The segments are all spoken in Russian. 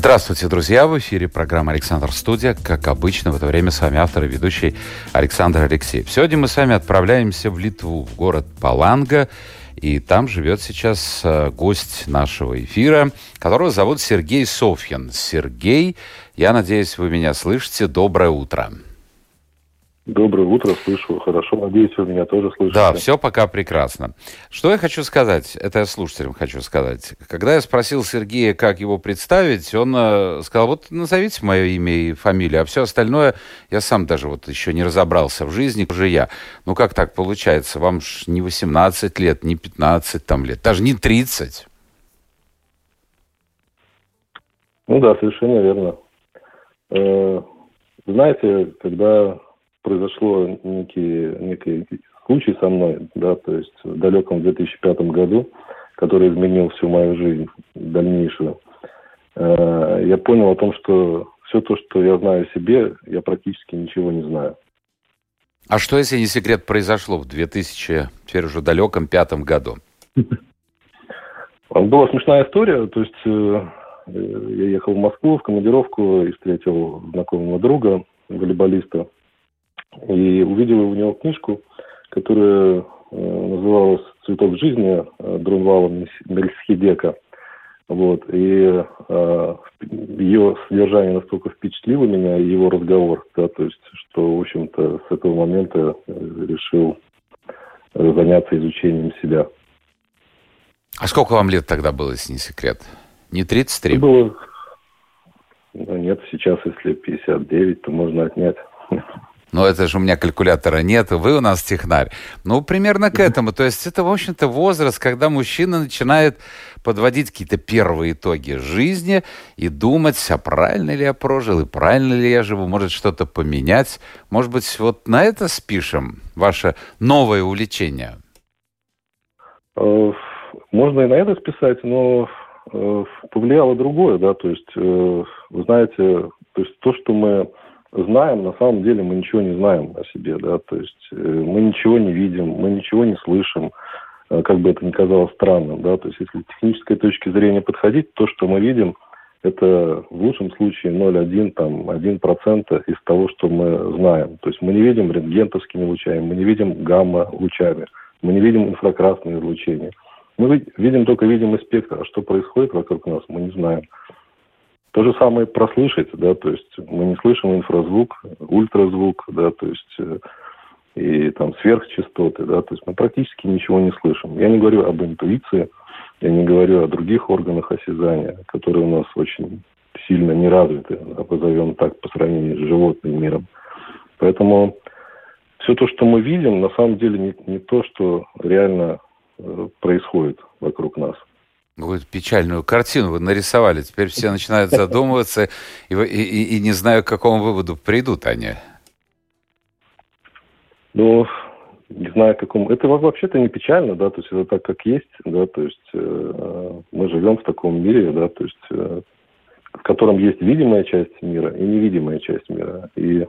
Здравствуйте, друзья! В эфире программа «Александр Студия». Как обычно, в это время с вами автор и ведущий Александр Алексеев. Сегодня мы с вами отправляемся в Литву, в город Паланга. И там живет сейчас э, гость нашего эфира, которого зовут Сергей Софьин. Сергей, я надеюсь, вы меня слышите. Доброе утро. Доброе утро, слышу хорошо. Надеюсь, вы меня тоже слышите. Да, все пока прекрасно. Что я хочу сказать, это я слушателям хочу сказать. Когда я спросил Сергея, как его представить, он э, сказал, вот назовите мое имя и фамилию, а все остальное я сам даже вот еще не разобрался в жизни, уже я. Ну как так получается? Вам ж не 18 лет, не 15 там лет, даже не 30. Ну да, совершенно верно. Э, знаете, когда произошло некий, некий случай со мной, да, то есть в далеком 2005 году, который изменил всю мою жизнь дальнейшую. Э, я понял о том, что все то, что я знаю о себе, я практически ничего не знаю. А что, если не секрет, произошло в 2000, теперь уже далеком пятом году? Была смешная история, то есть э, я ехал в Москву в командировку и встретил знакомого друга, волейболиста, и увидел у него книжку, которая э, называлась «Цветок жизни» э, Друнвала Мельсхидека. Вот. И э, ее содержание настолько впечатлило меня, его разговор, да, то есть, что, в общем-то, с этого момента э, решил заняться изучением себя. А сколько вам лет тогда было, если не секрет? Не 33? Это было... Ну, нет, сейчас, если 59, то можно отнять. Но это же у меня калькулятора нет, вы у нас технарь. Ну, примерно к этому. То есть это, в общем-то, возраст, когда мужчина начинает подводить какие-то первые итоги жизни и думать, а правильно ли я прожил, и правильно ли я живу, может что-то поменять. Может быть, вот на это спишем ваше новое увлечение? Э, можно и на это списать, но э, повлияло другое, да, то есть, э, вы знаете, то есть то, что мы знаем, на самом деле мы ничего не знаем о себе, да, то есть э, мы ничего не видим, мы ничего не слышим, э, как бы это ни казалось странным, да, то есть если с технической точки зрения подходить, то, что мы видим, это в лучшем случае 0,1, там, 1% из того, что мы знаем. То есть мы не видим рентгентовскими лучами, мы не видим гамма-лучами, мы не видим инфракрасные излучения. Мы видим только видимый спектр, а что происходит вокруг нас, мы не знаем. То же самое прослышать, да, то есть мы не слышим инфразвук, ультразвук, да, то есть э, и там сверхчастоты, да, то есть мы практически ничего не слышим. Я не говорю об интуиции, я не говорю о других органах осязания, которые у нас очень сильно не развиты, позовем так, по сравнению с животным миром. Поэтому все то, что мы видим, на самом деле не, не то, что реально э, происходит вокруг нас какую-то печальную картину вы нарисовали. Теперь все начинают задумываться и, и, и не знаю, к какому выводу придут они. Ну, не знаю, какому. Это вообще-то не печально, да, то есть это так, как есть, да, то есть э, мы живем в таком мире, да, то есть э, в котором есть видимая часть мира и невидимая часть мира. И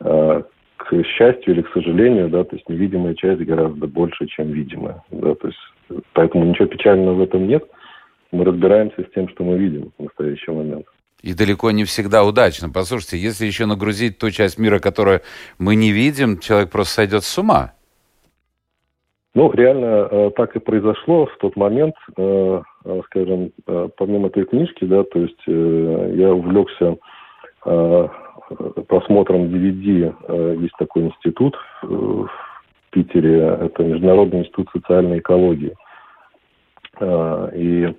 э, к счастью или к сожалению, да, то есть невидимая часть гораздо больше, чем видимая, да, то есть Поэтому ничего печального в этом нет. Мы разбираемся с тем, что мы видим в настоящий момент. И далеко не всегда удачно. Послушайте, если еще нагрузить ту часть мира, которую мы не видим, человек просто сойдет с ума. Ну, реально э, так и произошло в тот момент, э, э, скажем, помимо этой книжки, да, то есть я увлекся просмотром DVD. Есть такой институт в Питере, это Международный институт социальной экологии. А, и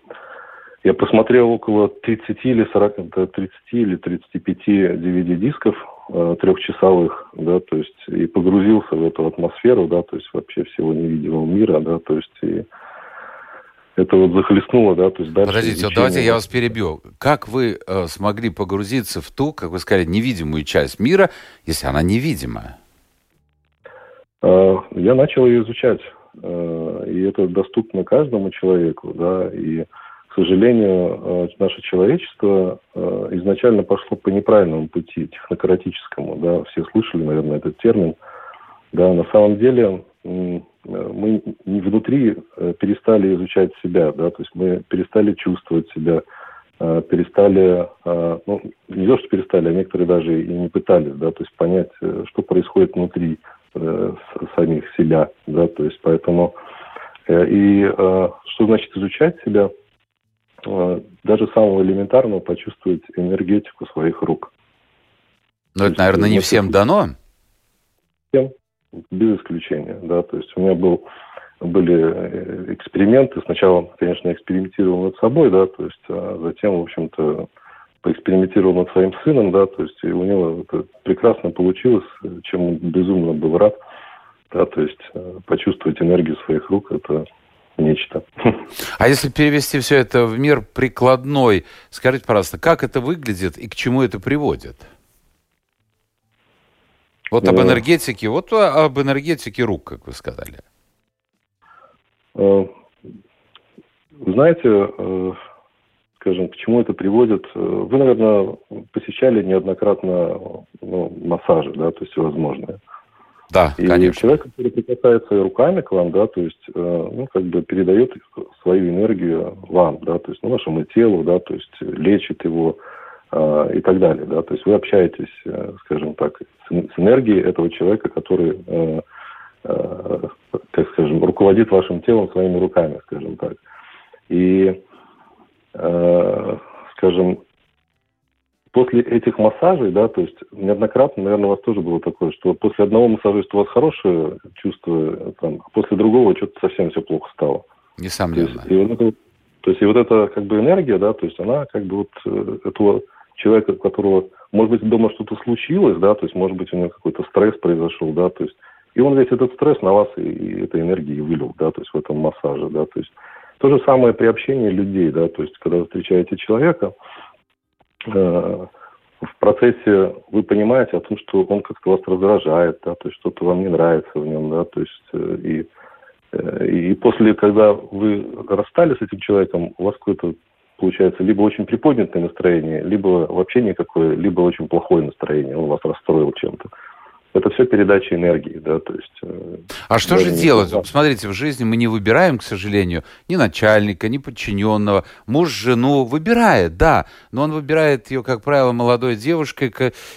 я посмотрел около 30 или 40, 30 или 35 DVD-дисков а, трехчасовых, да, то есть и погрузился в эту атмосферу, да, то есть вообще всего невидимого мира, да, то есть и это вот захлестнуло, да, то есть дальше... Подождите, вот давайте я вас перебью. Как вы э, смогли погрузиться в ту, как вы сказали, невидимую часть мира, если она невидимая? А, я начал ее изучать. Э, и это доступно каждому человеку, да, и, к сожалению, э, наше человечество э, изначально пошло по неправильному пути, технократическому, да, все слышали, наверное, этот термин, да, на самом деле мы внутри перестали изучать себя, да, то есть мы перестали чувствовать себя, перестали, ну, не то, что перестали, а некоторые даже и не пытались, да, то есть понять, что происходит внутри, э, самих себя, да, то есть поэтому э, и э, что значит изучать себя, э, даже самого элементарного почувствовать энергетику своих рук. Но это, наверное, не всем дано. Всем, без исключения, да, то есть у меня был были э, эксперименты. Сначала, конечно, экспериментировал над собой, да, то есть, а затем, в общем-то, поэкспериментировал над своим сыном, да, то есть у него это прекрасно получилось, чем он безумно был рад, да, то есть э, почувствовать энергию своих рук, это нечто. А если перевести все это в мир прикладной, скажите, пожалуйста, как это выглядит и к чему это приводит? Вот об э. энергетике, вот об энергетике рук, как вы сказали. Э, знаете, скажем, к чему это приводит. Э, вы, наверное, посещали неоднократно ну, массажи, да, то есть всевозможные. Да, и конечно. человек, который прикасается руками к вам, да, то есть, э, ну, как бы передает свою энергию вам, да, то есть, ну, вашему телу, да, то есть, лечит его э, и так далее, да, то есть, вы общаетесь, э, скажем так, с, энергией этого человека, который, э, э, как скажем, руководит вашим телом своими руками, скажем так. И скажем, после этих массажей, да, то есть неоднократно, наверное, у вас тоже было такое, что после одного массажиста у вас хорошее чувство, там, а после другого что-то совсем все плохо стало. Несомненно. То есть, и вот это, то есть и вот эта как бы энергия, да, то есть она как бы вот э, этого человека, у которого, может быть, дома что-то случилось, да, то есть, может быть, у него какой-то стресс произошел, да, то есть, и он весь этот стресс на вас и, и этой энергии вылил, да, то есть в этом массаже, да, то есть то же самое при общении людей, да, то есть когда вы встречаете человека, э, в процессе вы понимаете о том, что он как-то вас раздражает, да, то есть что-то вам не нравится в нем, да, то есть э, и, э, и после, когда вы расстались с этим человеком, у вас какое-то получается либо очень приподнятое настроение, либо вообще никакое, либо очень плохое настроение, он вас расстроил чем-то это все передача энергии, да, то есть... Э, а что же делать? Не... Смотрите, в жизни мы не выбираем, к сожалению, ни начальника, ни подчиненного. Муж жену выбирает, да, но он выбирает ее, как правило, молодой девушкой,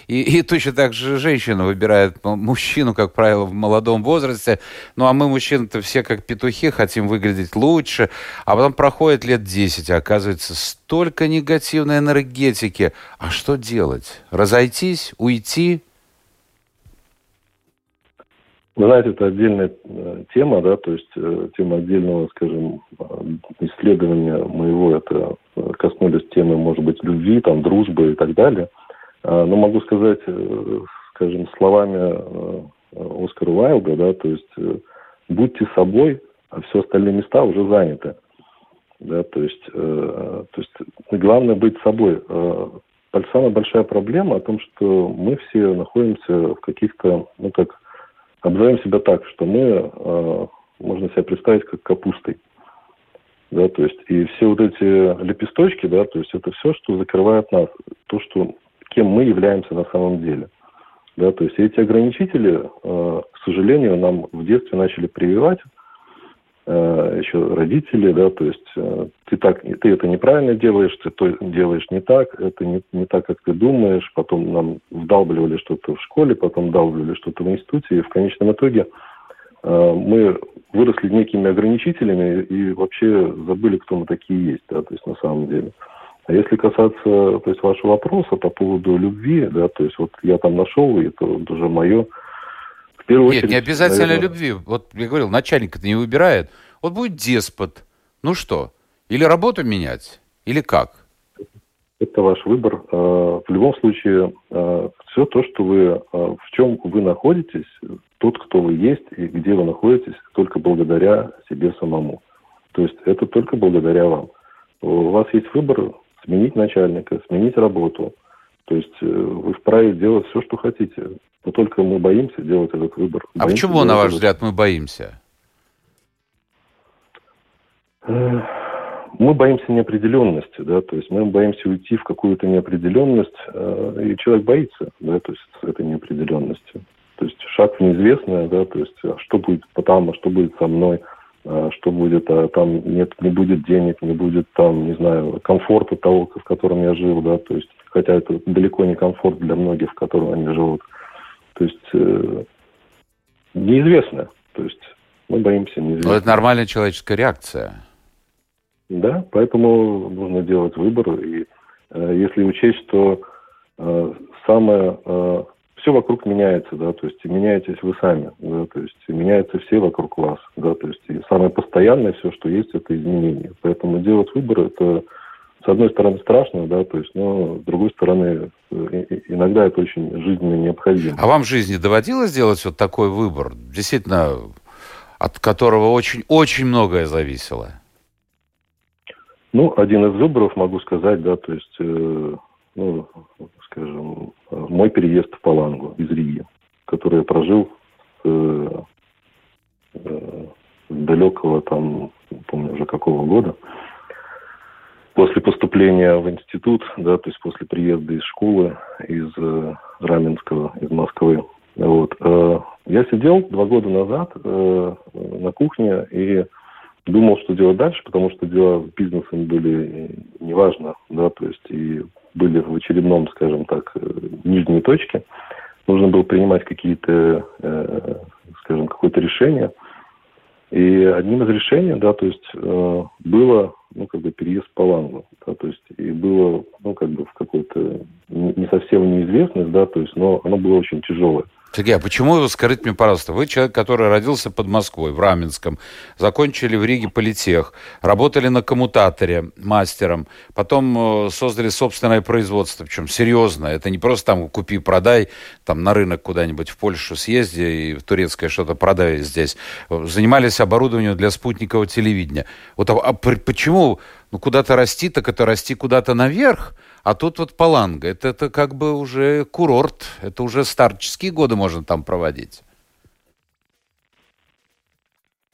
и, и точно так же женщина выбирает мужчину, как правило, в молодом возрасте. Ну, а мы, мужчины-то, все как петухи, хотим выглядеть лучше, а потом проходит лет 10, а оказывается, столько негативной энергетики. А что делать? Разойтись, уйти? Вы знаете, это отдельная э, тема, да, то есть э, тема отдельного, скажем, э, исследования моего, это коснулись темы, может быть, любви, там, дружбы и так далее. А, но могу сказать, скажем, словами Оскара Уайлда, да, то есть будьте собой, а все остальные места уже заняты. Да, то есть, то есть главное быть собой. Самая большая проблема о том, что мы все находимся в каких-то, ну как обзовем себя так, что мы, э, можно себе представить, как капустой. Да, то есть, и все вот эти лепесточки, да, то есть это все, что закрывает нас, то, что, кем мы являемся на самом деле. Да, то есть эти ограничители, э, к сожалению, нам в детстве начали прививать, еще родители, да, то есть э, ты так, ты это неправильно делаешь, ты то делаешь не так, это не, не так, как ты думаешь, потом нам вдалбливали что-то в школе, потом вдалбливали что-то в институте, и в конечном итоге э, мы выросли некими ограничителями и вообще забыли, кто мы такие есть, да, то есть на самом деле. А если касаться, то есть вашего вопроса по поводу любви, да, то есть вот я там нашел, и это вот уже мое, первую Нет, очередь... не обязательно наверное... любви. Вот я говорил, начальник это не выбирает. Вот будет деспот. Ну что? Или работу менять, или как? Это ваш выбор. А, в любом случае, а, все то, что вы, а, в чем вы находитесь, тот, кто вы есть и где вы находитесь, только благодаря себе самому. То есть это только благодаря вам. У вас есть выбор сменить начальника, сменить работу, То есть э, вы вправе делать все, что хотите. Но только мы боимся делать этот выбор. А боимся почему, на ваш этот... взгляд, мы боимся? Э, мы боимся неопределенности, да, то есть мы боимся уйти в какую-то неопределенность, э, и человек боится, да, то есть этой неопределенности. То есть шаг в неизвестное, да, то есть а что будет потом, а что будет со мной, а что будет, а там нет, не будет денег, не будет там, не знаю, комфорта того, в котором я жил, да, то есть, хотя это далеко не комфорт для многих, в котором они живут. То есть э, неизвестно, то есть мы боимся неизвестного. Но это нормальная человеческая реакция. Да, поэтому нужно делать выбор. И э, если учесть, что э, самое э, все вокруг меняется, да, то есть меняетесь вы сами, да, то есть меняются все вокруг вас, да, то есть и самое постоянное все, что есть, это изменение. Поэтому делать выбор это с одной стороны страшно, да, то есть, но с другой стороны иногда это очень жизненно необходимо. А вам в жизни доводилось делать вот такой выбор, действительно, от которого очень-очень многое зависело? Ну, один из выборов, могу сказать, да, то есть, э, ну, скажем, мой переезд в Палангу из Риги, который я прожил э, э, далекого там, не помню уже какого года, после поступления в институт, да, то есть после приезда из школы, из э, Раменского, из Москвы. Вот. Э, я сидел два года назад э, на кухне и думал, что делать дальше, потому что дела с бизнесом были неважно, да, то есть и были в очередном, скажем так, э, нижней точке. Нужно было принимать какие-то, э, скажем, какое-то решение. И одним из решений, да, то есть э, было, ну, как бы переезд по Лангу, да, то есть и было, ну, как бы в какой-то не совсем неизвестность, да, то есть, но оно было очень тяжелое. Сергей, а почему, скажите мне, пожалуйста, вы человек, который родился под Москвой, в Раменском, закончили в Риге политех, работали на коммутаторе мастером, потом э, создали собственное производство, причем серьезно, это не просто там купи, продай, там на рынок куда-нибудь в Польшу съезди и в турецкое что-то продай здесь. Занимались оборудованием для спутникового телевидения. Вот а, а почему ну, куда-то расти, так это расти куда-то наверх, а тут вот Паланга, это, это как бы уже курорт, это уже старческие годы можно там проводить.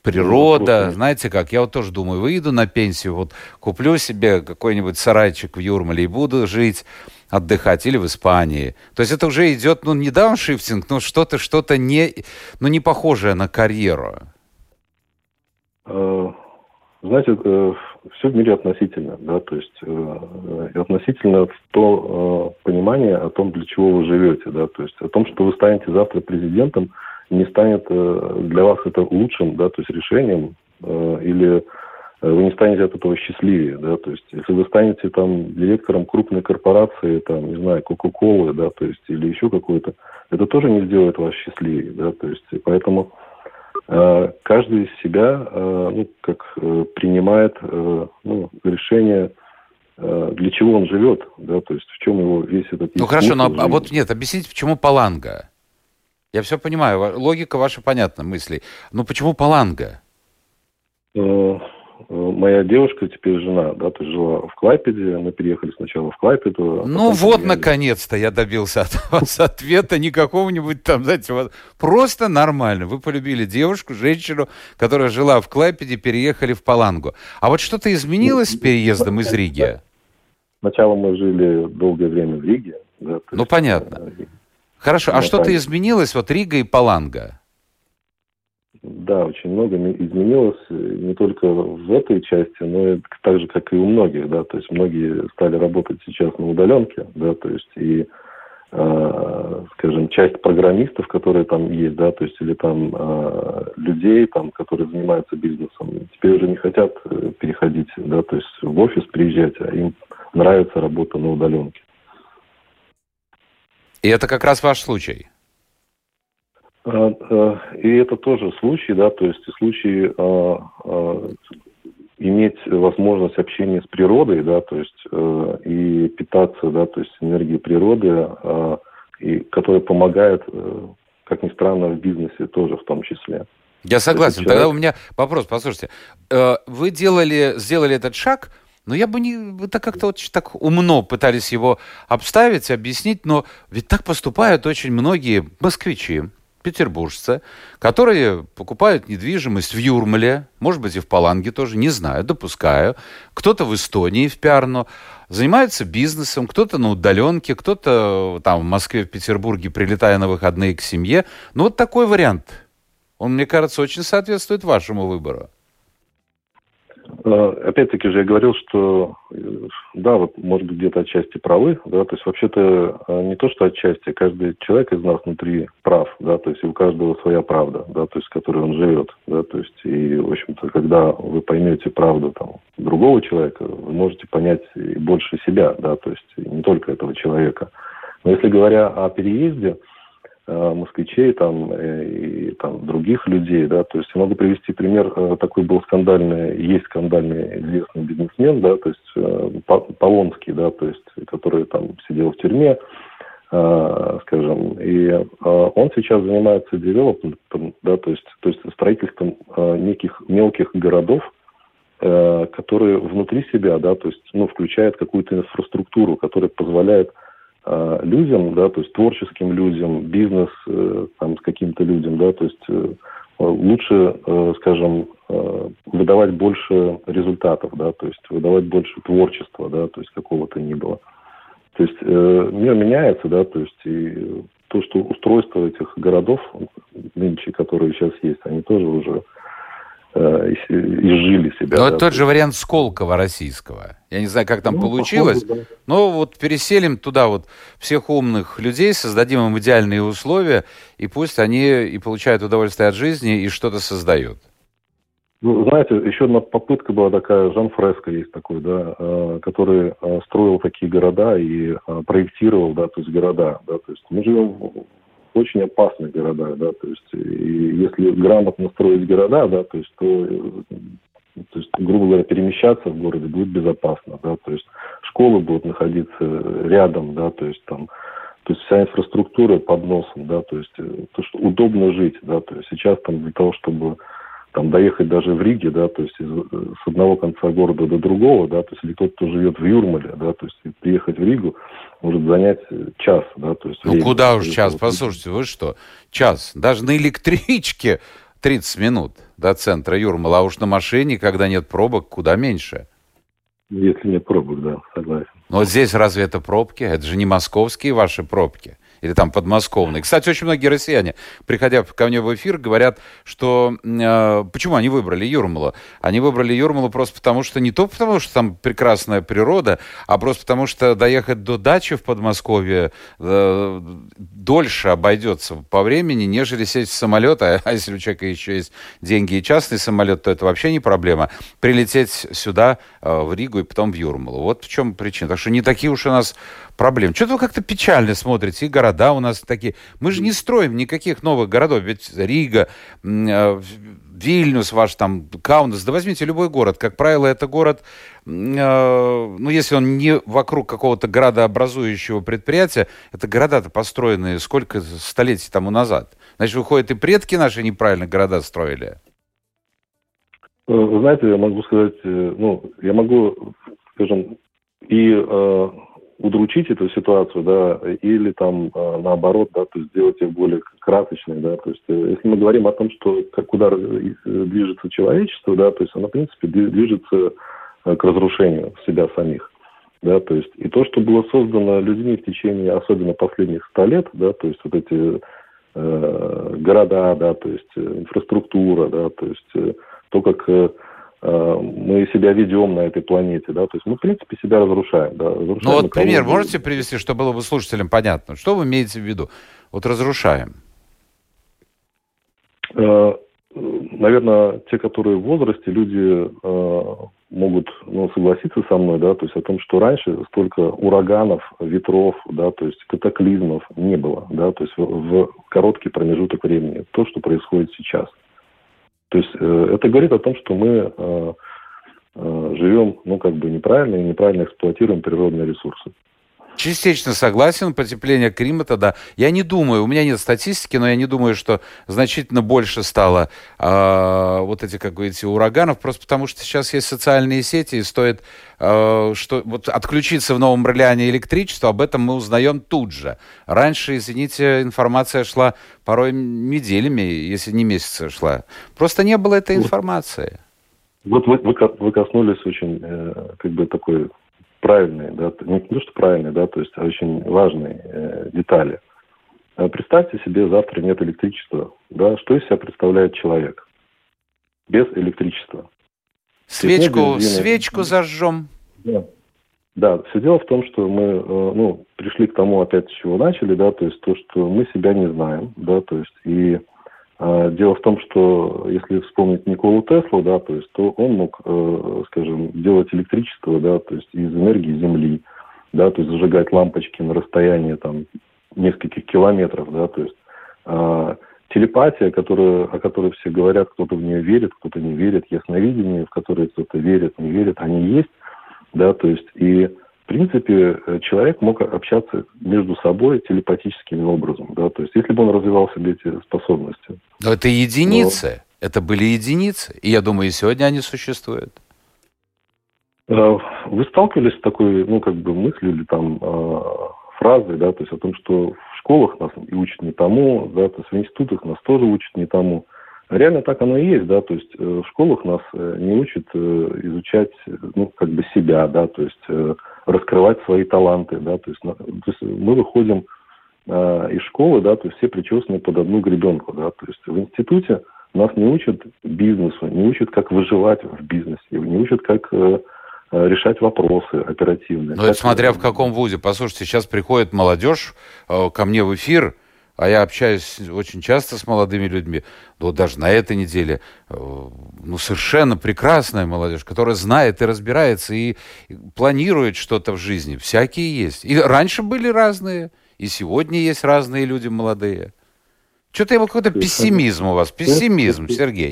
Природа, ну, знаете как, я вот тоже думаю, выйду на пенсию, вот куплю себе какой-нибудь сарайчик в Юрмале и буду жить, отдыхать, или в Испании. То есть это уже идет, ну, не дауншифтинг, но что-то, что-то не, ну, не похожее на карьеру. Э, знаете, э, все в мире относительно, да, то есть э, относительно то э, понимание о том, для чего вы живете, да, то есть о том, что вы станете завтра президентом, не станет э, для вас это лучшим, да, то есть решением, э, или вы не станете от этого счастливее, да, то есть если вы станете там директором крупной корпорации, там, не знаю, Кока-Колы, да, то есть или еще какой-то, это тоже не сделает вас счастливее, да, то есть поэтому Э, каждый из себя э, ну, как э, принимает ну, решение, для чего он живет, да, то есть в чем его весь этот... Ну хорошо, но а вот нет, объясните, почему паланга? Я все понимаю, логика ваша понятна, мысли. Но почему паланга? Моя девушка теперь жена, да, то есть жила в Клайпеде, мы переехали сначала в Клайпеду. А ну вот, поменяли. наконец-то я добился от вас ответа, не какого-нибудь там, знаете, вот, просто нормально. Вы полюбили девушку, женщину, которая жила в Клайпеде, переехали в Палангу. А вот что-то изменилось с переездом из Риги? Сначала мы жили долгое время в Риге. Да, ну, есть, понятно. Э, Хорошо, а что-то изменилось, вот Рига и Паланга? Да, очень много изменилось не только в этой части, но и так же, как и у многих, да, то есть многие стали работать сейчас на удаленке, да, то есть и, э, скажем, часть программистов, которые там есть, да, то есть или там э, людей, там, которые занимаются бизнесом, теперь уже не хотят э, переходить, да, то есть в офис приезжать, а им нравится работа на удаленке. И это как раз ваш случай? А, а, и это тоже случай, да, то есть случай а, иметь возможность общения с природой, да, то есть э, и питаться, да, то есть энергией природы, и которая помогает, э, как ни странно, в бизнесе тоже в том числе. Я согласен. Тогда у меня вопрос, послушайте, э, вы делали, сделали этот шаг, Но я бы не... Это как-то вот так умно пытались его обставить, объяснить, но ведь так поступают очень многие москвичи, петербуржцы, которые покупают недвижимость в Юрмале, может быть, и в Паланге тоже, не знаю, допускаю. Кто-то в Эстонии, в Пиарно, занимаются бизнесом, кто-то на удаленке, кто-то там в Москве, в Петербурге, прилетая на выходные к семье. Ну, вот такой вариант. Он, мне кажется, очень соответствует вашему выбору. Э, опять-таки же я говорил, что э, да, вот может быть где-то отчасти правы, да, то есть вообще-то э, не то, что отчасти, каждый человек из нас внутри прав, да, то есть у каждого своя правда, да, то есть с которой он живет, да, то есть и, в общем-то, когда вы поймете правду там другого человека, вы можете понять и больше себя, да, то есть не только этого человека. Но если говоря о переезде, москвичей там, э, и там, других людей. Да? То есть я могу привести пример, э, такой был скандальный, есть скандальный известный бизнесмен, да, то есть Полонский, да, то есть, который там сидел в тюрьме, скажем, и он сейчас занимается девелопментом, да, то есть, то есть строительством неких мелких городов, которые внутри себя, да, то есть, ну, включают какую-то инфраструктуру, которая позволяет Э, людям, да, то есть творческим людям, бизнес э, там, каким-то людям, да, то есть э, лучше, скажем, выдавать больше результатов, да, то есть выдавать больше творчества, да, то есть какого-то ни было. То есть мир меняется, да, то есть и то, что устройство этих городов нынче, которые сейчас есть, они тоже уже э, изжили себя. Но да, тот же вариант Сколково российского. Я не знаю, как там ну, получилось, похоже, да. но вот переселим туда вот всех умных людей, создадим им идеальные условия, и пусть они и получают удовольствие от жизни, и что-то создают. Ну, знаете, еще одна попытка была такая, Жан Фреско есть такой, да, э, который э, строил такие города и э, проектировал, да, то есть города, да, то есть мы живем очень опасных городах, да, то есть и если грамотно строить города, да, то есть то, то есть, грубо говоря, перемещаться в городе будет безопасно, да, то есть школы будут находиться рядом, да, то есть там, то есть вся инфраструктура под носом, да, то есть то, что удобно жить, да, то есть сейчас там для того, чтобы там доехать даже в Риге, да, то есть из, с одного конца города до другого, да, то есть или тот, кто живет в Юрмале, да, то есть приехать в Ригу может занять час, да, то есть. Ну время, куда уж час, послушайте, вы что, час, даже на электричке 30 минут до центра Юрмала, а уж на машине, когда нет пробок, куда меньше. Если нет пробок, да, согласен. Но вот здесь разве это пробки? Это же не московские ваши пробки или там подмосковные. Кстати, очень многие россияне, приходя ко мне в эфир, говорят, что э, почему они выбрали Юрмалу? Они выбрали Юрмалу просто потому, что не то потому, что там прекрасная природа, а просто потому, что доехать до дачи в Подмосковье э, дольше обойдется по времени, нежели сесть в самолет, а, а если у человека еще есть деньги и частный самолет, то это вообще не проблема. Прилететь сюда, э, в Ригу и потом в Юрмалу. Вот в чем причина. Так что не такие уж у нас проблем. Что-то вы как-то печально смотрите, и города у нас такие. Мы же не строим никаких новых городов, ведь Рига, э, Вильнюс ваш там, Каунас, да возьмите любой город. Как правило, это город, э, ну, если он не вокруг какого-то градообразующего предприятия, это города-то построенные сколько столетий тому назад. Значит, выходит, и предки наши неправильно города строили. Э, вы знаете, я могу сказать, ну, я могу, скажем, и удручить эту ситуацию, да, или там а, наоборот, да, то есть сделать их более красочной, да, то есть э, если мы говорим о том, что как, куда движется человечество, да, то есть оно, в принципе, движется э, к разрушению себя самих, да, то есть и то, что было создано людьми в течение, особенно последних ста лет, да, то есть вот эти э, города, да, то есть э, инфраструктура, да, то есть э, то, как э, Э, мы себя ведем на этой планете, да, то есть мы, в принципе, себя разрушаем, да. Разрушаем ну вот пример можете привести, чтобы было бы слушателям понятно? Что вы имеете в виду? Вот разрушаем. Э, наверное, те, которые в возрасте, люди э, могут ну, согласиться со мной, да, то есть о том, что раньше столько ураганов, ветров, да, то есть катаклизмов не было, да, то есть в, в короткий промежуток времени. То, что происходит сейчас – то есть э, это говорит о том, что мы э, э, живем, ну, как бы неправильно и неправильно эксплуатируем природные ресурсы. Частично согласен, потепление климата, да. Я не думаю, у меня нет статистики, но я не думаю, что значительно больше стало э, вот эти, как говорите, ураганов, просто потому что сейчас есть социальные сети, и стоит э, что, вот отключиться в Новом Орлеане электричество, об этом мы узнаем тут же. Раньше, извините, информация шла порой неделями, если не месяцы шла. Просто не было этой информации. Вот вы, вы, вы коснулись очень э, как бы такой правильные, да, не то, что правильные, да, то есть а очень важные э, детали. А представьте себе, завтра нет электричества, да, что из себя представляет человек без электричества? Свечку, свечку зажжем. Да. Да, все дело в том, что мы, э, ну, пришли к тому опять, с чего начали, да, то есть то, что мы себя не знаем, да, то есть и дело в том, что если вспомнить Николу Теслу, да, то есть, то он мог, э, скажем, делать электричество, да, то есть из энергии Земли, да, то есть зажигать лампочки на расстоянии там нескольких километров, да, то есть э, телепатия, которая, о которой все говорят, кто-то в нее верит, кто-то не верит, ясновидение, в которое кто-то верит, не верит, они есть, да, то есть и принципе, э, человек мог общаться между собой телепатическим образом, да, то есть если бы он развивал себе эти способности. Но это единицы, но... это были единицы, и я думаю, и сегодня они существуют. Э, вы сталкивались с такой, ну, как бы мыслью или там э, фразой, да, то есть о том, что в школах нас учат не тому, да, то есть в институтах нас тоже учат не тому. Реально так оно и есть, да, то есть в школах нас не учат изучать, ну, как бы себя, да, то есть раскрывать свои таланты, да, то есть, то есть мы выходим э, из школы, да, то есть все причесаны под одну гребенку, да, то есть в институте нас не учат бизнесу, не учат, как выживать в бизнесе, не учат, как э, решать вопросы оперативные. Ну, это смотря в каком вузе. Послушайте, сейчас приходит молодежь э, ко мне в эфир, а я общаюсь очень часто с молодыми людьми, вот даже на этой неделе, э, ну, совершенно прекрасная молодежь, которая знает и разбирается, и, планирует что-то в жизни. Всякие есть. И раньше были разные, и сегодня есть разные люди молодые. Что-то его какой-то пессимизм у вас, пессимизм, Сергей.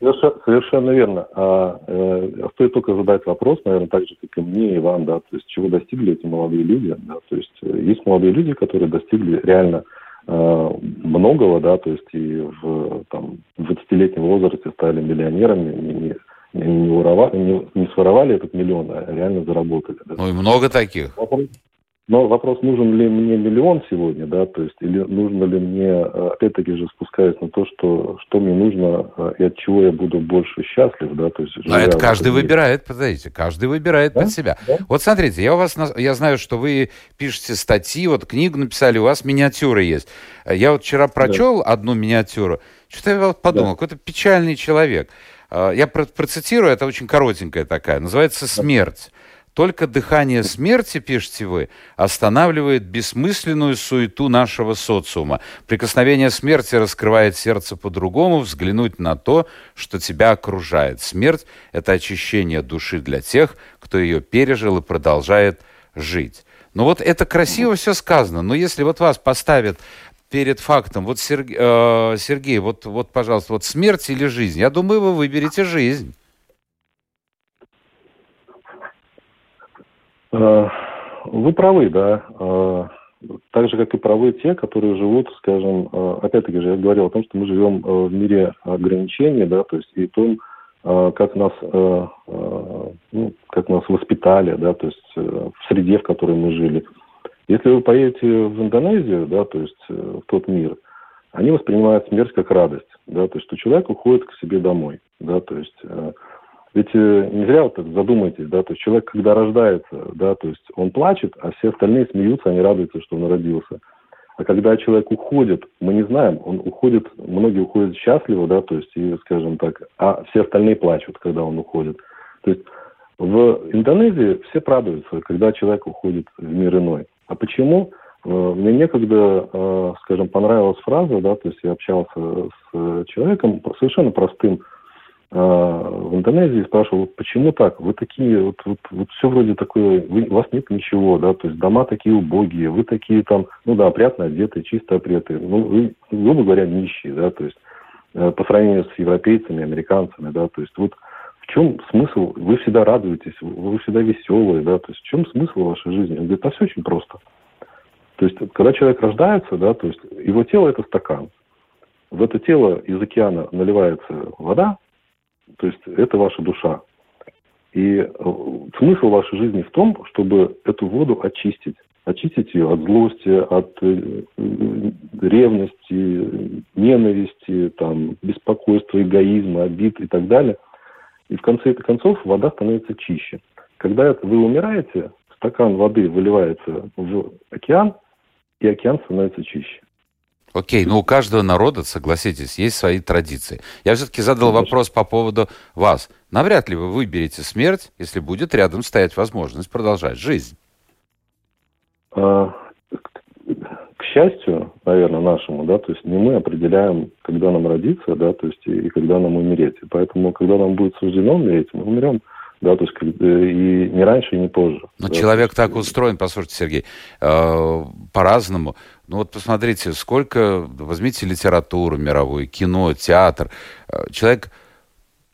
Совершенно, верно. А, э, стоит только задать вопрос, наверное, так же, как и мне, и вам, да, то есть чего достигли эти молодые люди, да, то есть э, есть молодые люди, которые достигли реально многого, да, то есть и в там, 20-летнем возрасте стали миллионерами, не, не, не, уровали, не, не своровали этот миллион, а реально заработали. Да. Ну и много таких. Вопрос, но вопрос, нужен ли мне миллион сегодня, да, то есть, или нужно ли мне, э, опять-таки же спускаясь на то, что, что мне нужно э, и от чего я буду больше счастлив, да, то есть... Но это каждый выбирает, подождите, каждый выбирает да? под себя. Да? Вот смотрите, я у вас, я знаю, что вы пишете статьи, вот книгу написали, у вас миниатюры есть. Я вот вчера прочел да. одну миниатюру, что-то я вот подумал, да. какой-то печальный человек. Э, я процитирую, это очень коротенькая такая, называется «Смерть». Только дыхание смерти, пишете вы, останавливает бессмысленную суету нашего социума. Прикосновение смерти раскрывает сердце по-другому, взглянуть на то, что тебя окружает. Смерть – это очищение души для тех, кто ее пережил и продолжает жить. Ну вот это красиво все сказано, но если вот вас поставят перед фактом, вот Сергей, э, Сергей вот, вот, пожалуйста, вот смерть или жизнь, я думаю, вы выберете жизнь. Вы правы, да. Э, так же, как и правы те, которые живут, скажем, э, опять-таки же я говорил о том, что мы живем в мире ограничений, да, то есть и том, как нас, ну, как нас воспитали, да, то есть в среде, в которой мы жили. Если вы поедете в Индонезию, да, то есть в тот мир, они воспринимают смерть как радость, да, то есть что человек уходит к себе домой, да, то есть ведь э, не зря вот так задумайтесь, да, то есть человек, когда рождается, да, то есть он плачет, а все остальные смеются, они радуются, что он родился. А когда человек уходит, мы не знаем, он уходит, многие уходят счастливо, да, то есть, и, скажем так, а все остальные плачут, когда он уходит. То есть в Индонезии все радуются, когда человек уходит в мир иной. А почему? Э, мне некогда, э, скажем, понравилась фраза, да, то есть я общался с человеком совершенно простым, в Индонезии спрашивал, почему так? Вы такие, вот, вот, вот все вроде такое, вы, у вас нет ничего, да, то есть дома такие убогие, вы такие там, ну да, опрятно одетые, чисто опрятые, ну вы, грубо говоря, нищие, да, то есть э, по сравнению с европейцами, американцами, да, то есть вот в чем смысл? Вы всегда радуетесь, вы всегда веселые, да, то есть в чем смысл вашей жизни? Он говорит, а все очень просто. То есть, когда человек рождается, да, то есть его тело – это стакан. В это тело из океана наливается вода, то есть это ваша душа. И э, смысл вашей жизни в том, чтобы эту воду очистить. Очистить ее от злости, от э, ревности, ненависти, там, беспокойства, эгоизма, обид и так далее. И в конце концов вода становится чище. Когда вы умираете, стакан воды выливается в океан, и океан становится чище. Окей, но у каждого народа, согласитесь, есть свои традиции. Я все-таки задал вопрос по поводу вас. Навряд ли вы выберете смерть, если будет рядом стоять возможность продолжать жизнь. А, к счастью, наверное, нашему, да, то есть не мы определяем, когда нам родиться, да, то есть и, и когда нам умереть. И поэтому, когда нам будет суждено умереть, мы умрем да, то есть и не раньше, и не позже. Но да, человек так устроен, послушайте, Сергей, э, по-разному. Ну вот посмотрите, сколько, возьмите литературу мировую, кино, театр. Э, человек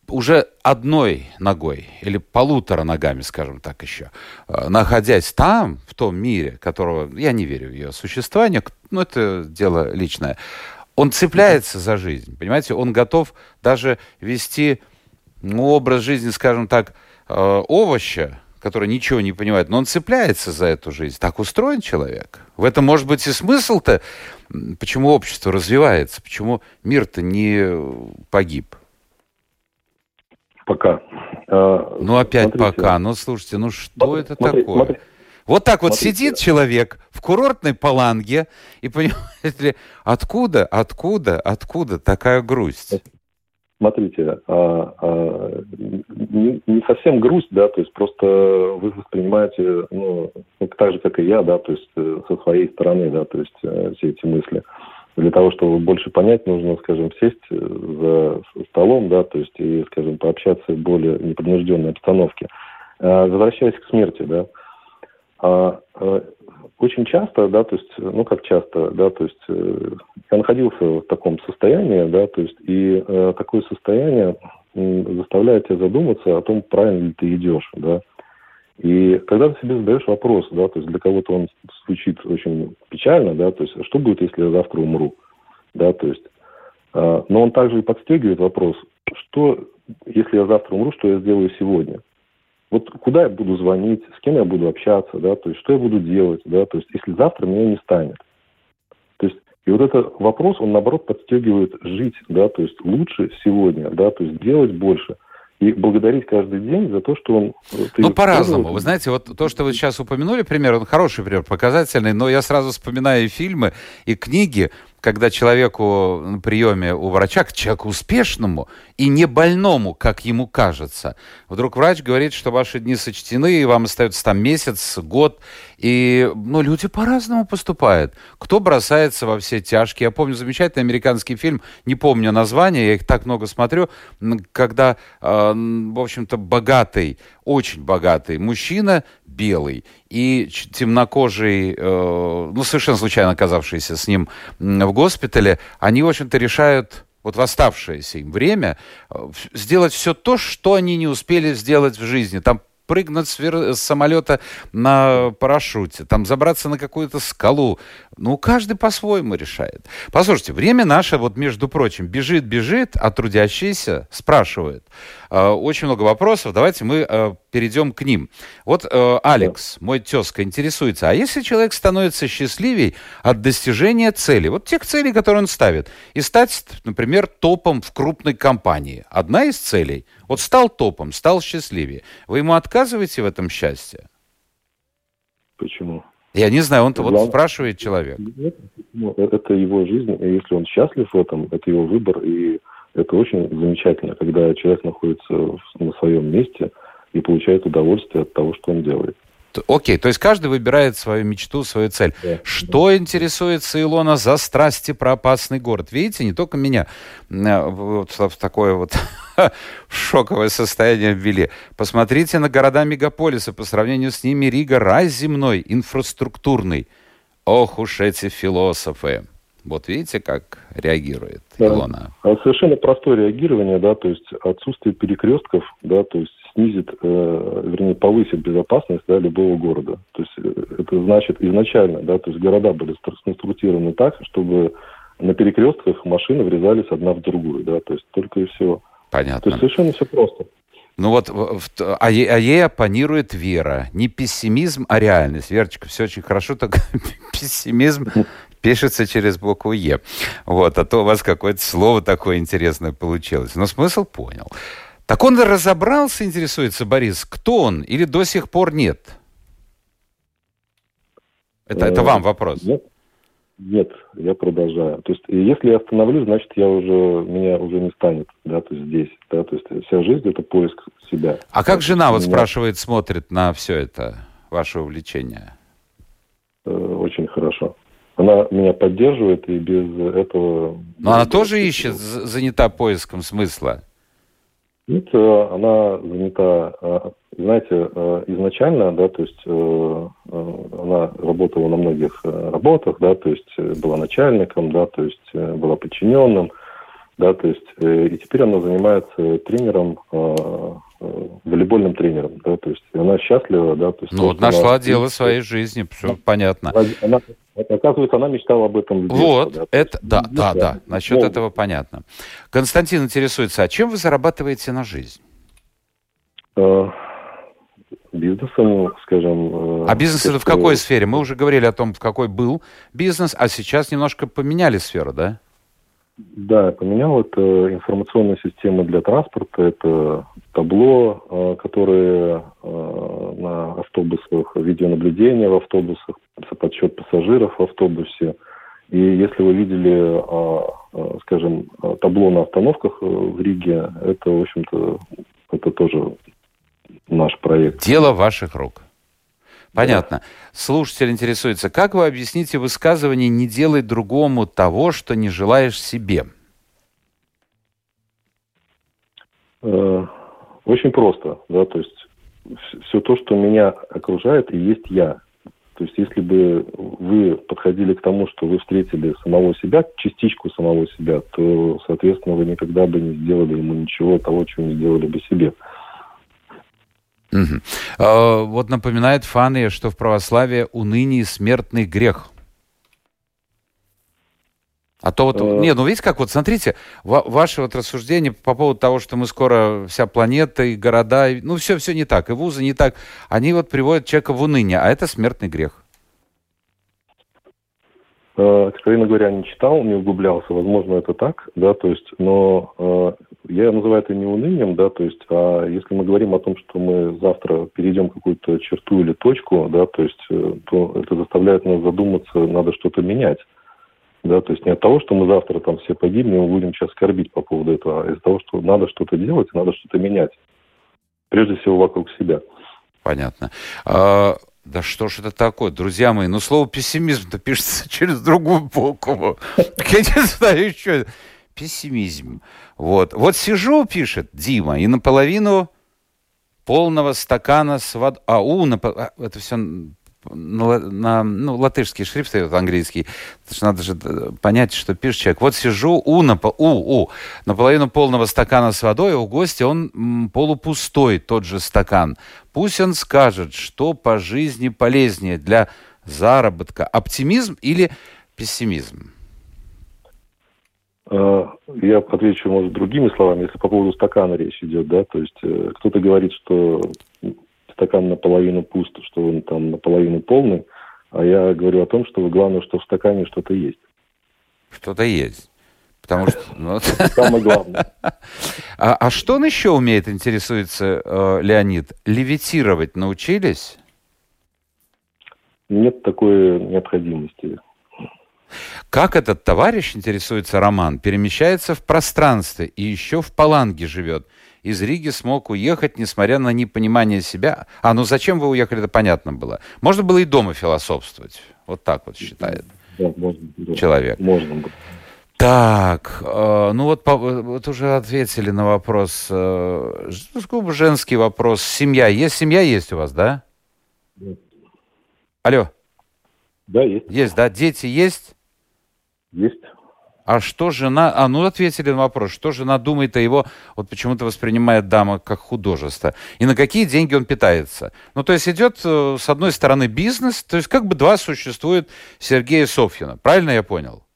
уже одной ногой или полутора ногами, скажем так, еще, э, находясь там, в том мире, которого я не верю в ее существование, ну это дело личное, он цепляется за жизнь, понимаете, он готов даже вести ну, образ жизни, скажем так, овоща, который ничего не понимает, но он цепляется за эту жизнь. Так устроен человек. В этом может быть и смысл-то, почему общество развивается, почему мир-то не погиб. Пока. А, ну, опять смотрите. пока. Ну, слушайте, ну что смотри, это смотри, такое? Смотри. Вот так вот смотрите. сидит человек в курортной паланге и понимаете ли, откуда, откуда, откуда такая грусть? Смотрите, а, а, не, не совсем грусть, да, то есть просто вы воспринимаете, ну, так же, как и я, да, то есть э, со своей стороны, да, то есть э, все эти мысли. Для того, чтобы больше понять, нужно, скажем, сесть за столом, да, то есть и, скажем, пообщаться в более непринужденной обстановке. Возвращаясь к смерти, да, а, очень часто, да, то есть, ну как часто, да, то есть э, я находился в таком состоянии, да, то есть и э, такое состояние э, заставляет тебя задуматься о том, правильно ли ты идешь, да. И когда ты себе задаешь вопрос, да, то есть для кого-то он звучит очень печально, да, то есть что будет, если я завтра умру, да, то есть, э, но он также и подстегивает вопрос, что, если я завтра умру, что я сделаю сегодня, вот куда я буду звонить, с кем я буду общаться, да, то есть что я буду делать, да, то есть если завтра меня не станет. То есть и вот этот вопрос, он наоборот подстегивает жить, да, то есть лучше сегодня, да, то есть делать больше и благодарить каждый день за то, что он... Э, ну, по-разному. Вы знаете, вот то, что вы сейчас упомянули, пример, он хороший пример, показательный, но я сразу вспоминаю и фильмы, и книги, когда человеку на приеме у врача, к человеку успешному и не больному, как ему кажется, вдруг врач говорит, что ваши дни сочтены, и вам остается там месяц, год, и, ну, люди по-разному поступают. Кто бросается во все тяжкие. Я помню замечательный американский фильм, не помню название, я их так много смотрю, когда, э, в общем-то, богатый, очень богатый мужчина, белый, и темнокожий, э, ну, совершенно случайно оказавшийся с ним в госпитале, они, в общем-то, решают вот в оставшееся им время э, сделать все то, что они не успели сделать в жизни. Там прыгнуть с, вер... с самолета на парашюте, там забраться на какую-то скалу. Ну, каждый по-своему решает. Послушайте, время наше, вот между прочим, бежит, бежит, а трудящиеся спрашивают. Э, очень много вопросов, давайте мы э, перейдем к ним. Вот э, Алекс, мой тезка, интересуется, а если человек становится счастливей от достижения цели, вот тех целей, которые он ставит, и стать, например, топом в крупной компании, одна из целей, вот стал топом, стал счастливее, вы ему отказываете в этом счастье? Почему? Я не знаю, он-то Главное, вот спрашивает человек. Ну, это его жизнь, и если он счастлив в этом, это его выбор, и это очень замечательно, когда человек находится на своем месте и получает удовольствие от того, что он делает. Окей, то есть каждый выбирает свою мечту, свою цель. Да. Что интересуется Илона за страсти про опасный город? Видите, не только меня э, вот в такое вот шоковое состояние ввели. Посмотрите на города-мегаполисы. По сравнению с ними Рига рай земной, инфраструктурный. Ох уж эти философы. Вот видите, как реагирует Да. Илона. А Совершенно простое реагирование, да, то есть отсутствие перекрестков, да, то есть снизит, э, вернее, повысит безопасность да, любого города. То есть э, это значит изначально, да, то есть города были стр- сконструктированы так, чтобы на перекрестках машины врезались одна в другую, да, то есть только и всего. То Понятно. есть совершенно все просто. Ну вот, в- а, е- а ей оппонирует Вера. Не пессимизм, а реальность. Верочка, все очень хорошо, только пессимизм пишется через букву Е. Вот, а то у вас какое-то слово такое интересное получилось. Но смысл понял. Так он разобрался, интересуется Борис, кто он или до сих пор нет? Это, это Э, вам вопрос. Нет, нет, я продолжаю. То есть если я остановлюсь, значит я уже меня уже не станет, да, то есть здесь, да, то есть вся жизнь это поиск себя. А как жена, вот Меня, спрашивает, смотрит на все это, ваше увлечение? Она меня поддерживает и без этого. Но она тоже ищет, занята поиском смысла. Нет, э, она занята, э, знаете, э, изначально, да, то есть она работала на многих работах, да, то есть была начальником, да, то есть была подчиненным, да, то есть и теперь она занимается тренером, волейбольным тренером, да, то есть она счастлива, да, то есть. Ну вот что она- нашла дело своей жизни, все понятно. Она, оказывается, она мечтала об этом. с детства, Вот, да, то это, есть, да, ну, да, да, насчет ну, этого понятно. Константин интересуется, а чем вы зарабатываете на жизнь? э, бизнесом, скажем. э, А бизнес то, это в какой сфере? Мы уже говорили о том, в какой был бизнес, а сейчас немножко поменяли сферу, да? Да, я поменял. Это информационная система для транспорта, это табло, э, которые э, на автобусах, видеонаблюдение в автобусах, подсчет пассажиров в автобусе. И если вы видели, э, э, скажем, э, табло на остановках э, в Риге, это, в общем-то, это тоже наш проект. Дело ваших рук. Понятно. Слушатель интересуется, как вы объясните высказывание «не делай другому того, что не желаешь себе»? Э, Очень просто, да, то есть все то, что меня окружает, и есть я. То есть если бы вы подходили к тому, что вы встретили самого себя, частичку самого себя, то, соответственно, вы никогда бы не сделали ему ничего того, чего не сделали бы себе. Мгм. А, Вот напоминает Фания, что в православии уныние смертный грех. А то вот, Э. не, ну видите, как вот, смотрите, ва- ваше вот рассуждение по поводу того, что мы скоро вся планета и города, и- ну все, все не так, и вузы не так, они вот приводят человека в уныние, а это смертный грех. Э, Откровенно говоря, не читал, не углублялся. Возможно, это так, да, то есть, но э, я называю это не унынием, да, то есть, а если мы говорим о том, что мы завтра перейдем какую-то черту или точку, да, то есть, э, то это заставляет нас задуматься, надо что-то менять. Да, то есть не от того, что мы завтра там все погибнем и будем сейчас скорбить по поводу этого, а из-за того, что надо что-то делать, надо что-то менять. Прежде всего вокруг себя. Понятно. А, да что ж это такое, друзья мои, ну слово пессимизм-то пишется через другую букву. Я не знаю, что Пессимизм. Вот. Вот сижу, пишет Дима, и наполовину полного стакана с водой... А, у, напо- а, это все на, на, ну, латышский шрифт, вот английский. Это ж надо же э, понять, что пишет человек. Вот сижу у, напо- у, у, наполовину полного стакана с водой, у гостя он полупустой, тот же стакан. Пусть он скажет, что по жизни полезнее для заработка. Оптимизм или пессимизм? Э, Я отвечу, может, другими словами, если по поводу стакана речь идет, да, то есть э, кто-то говорит, что стакан наполовину пуст, что он там наполовину полный, а я говорю о том, что главное, что в стакане что-то есть. Что-то есть. Потому что... ну, Самое главное. а, а что он еще умеет, интересуется э, Леонид? Левитировать научились? Нет такой необходимости. Как этот товарищ, интересуется Роман, перемещается в пространстве и еще в Паланге живет? Из Риги смог уехать, несмотря на непонимание себя. А, ну зачем вы уехали, это понятно было. Можно было и дома философствовать. Вот так вот считает Да, можно, да. человек. Можно было. Так, э, ну вот, по- вот уже ответили на вопрос, э, женский вопрос. Семья есть? Семья есть у вас, да? Да. Алло, Да, есть. есть, да? Дети есть? Есть. А что жена... А, ну, ответили на вопрос. Что жена думает о его... Вот почему-то воспринимает дама как художество. И на какие деньги он питается. Ну, то есть идет, э, с одной стороны, бизнес. То есть как бы два существует Сергея Софьина. Правильно я понял?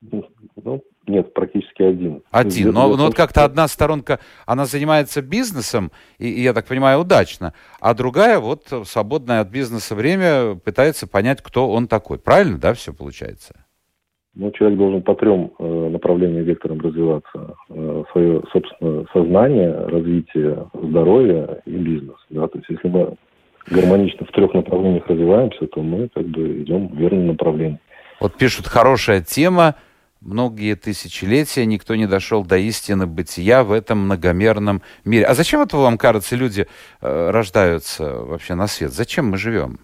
Ну, нет, практически один. Один. Но, но вот как-то одна сторонка, она занимается бизнесом, и, и, я так понимаю, удачно. А другая, вот, свободное от бизнеса время, пытается понять, кто он такой. Правильно, да, все получается? Ну, человек должен по трем э, направлениям векторам развиваться. Э, свое, собственно, сознание, развитие здоровья и бизнес. Да? То есть, если мы гармонично в трех направлениях развиваемся, то мы как бы идем в верном направлении. Вот пишут, хорошая тема, многие тысячелетия никто не дошел до истины бытия в этом многомерном мире. А зачем это вам кажется, люди э, рождаются вообще на свет? Зачем мы живем?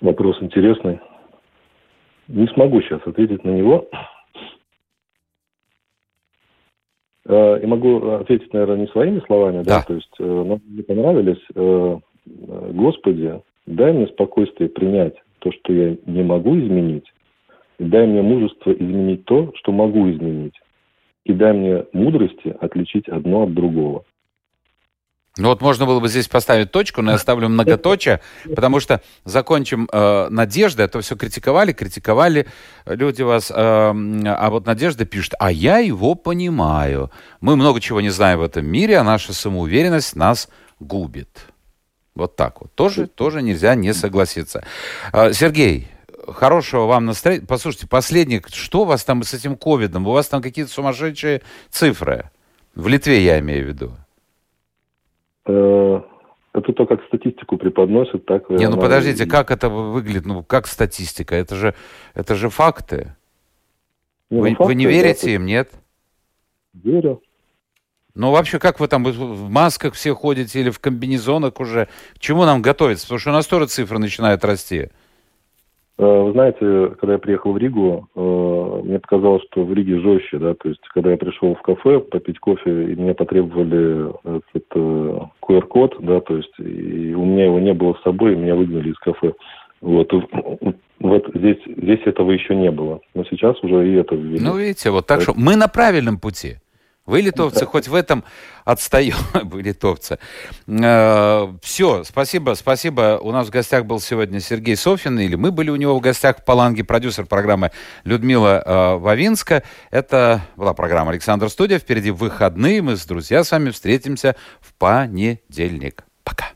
Вопрос интересный. Не смогу сейчас ответить на него. Э, и могу ответить, наверное, не своими словами, да, да? то есть э, нам не понравились. Э, Господи, дай мне спокойствие принять то, что я не могу изменить, и дай мне мужество изменить то, что могу изменить, и дай мне мудрости отличить одно от другого. Ну вот можно было бы здесь поставить точку, но я ставлю многоточие, потому что закончим э, Надеждой, а все критиковали, критиковали люди вас, э, а вот Надежда пишет, а я его понимаю. Мы много чего не знаем в этом мире, а наша самоуверенность нас губит. Вот так вот. Тоже, тоже нельзя не согласиться. Э, Сергей, хорошего вам настроения. Послушайте, последнее, что у вас там с этим ковидом? У вас там какие-то сумасшедшие цифры? В Литве я имею в виду. Это то, как статистику преподносят, так... Не, ну подождите, и... как это выглядит? Ну, как статистика? Это же, это же факты. Не, вы, ну, факты, вы не верите да, им, нет? Верю. Ну, вообще, как вы там в масках все ходите или в комбинезонах уже? К чему нам готовиться? Потому что у нас тоже цифры начинают расти. Э, вы знаете, когда я приехал в Ригу, э, мне показалось, что в Риге жестче, да, то есть, когда я пришел в кафе попить кофе, и мне потребовали этот QR-код, э, да, то есть, и у меня его не было с собой, и меня выгнали из кафе. Вот, вот здесь, здесь этого еще не было, но сейчас уже и это ввели. Ну, видите, вот так что мы на правильном пути. Вы, литовцы, хоть в этом отстаем, вы, литовцы. Э, все, спасибо, спасибо. У нас в гостях был сегодня Сергей Софин, или мы были у него в гостях в Паланге, продюсер программы Людмила э, Вавинска. Это была программа «Александр Студия». Впереди выходные. Мы с друзьями с вами встретимся в понедельник. Пока.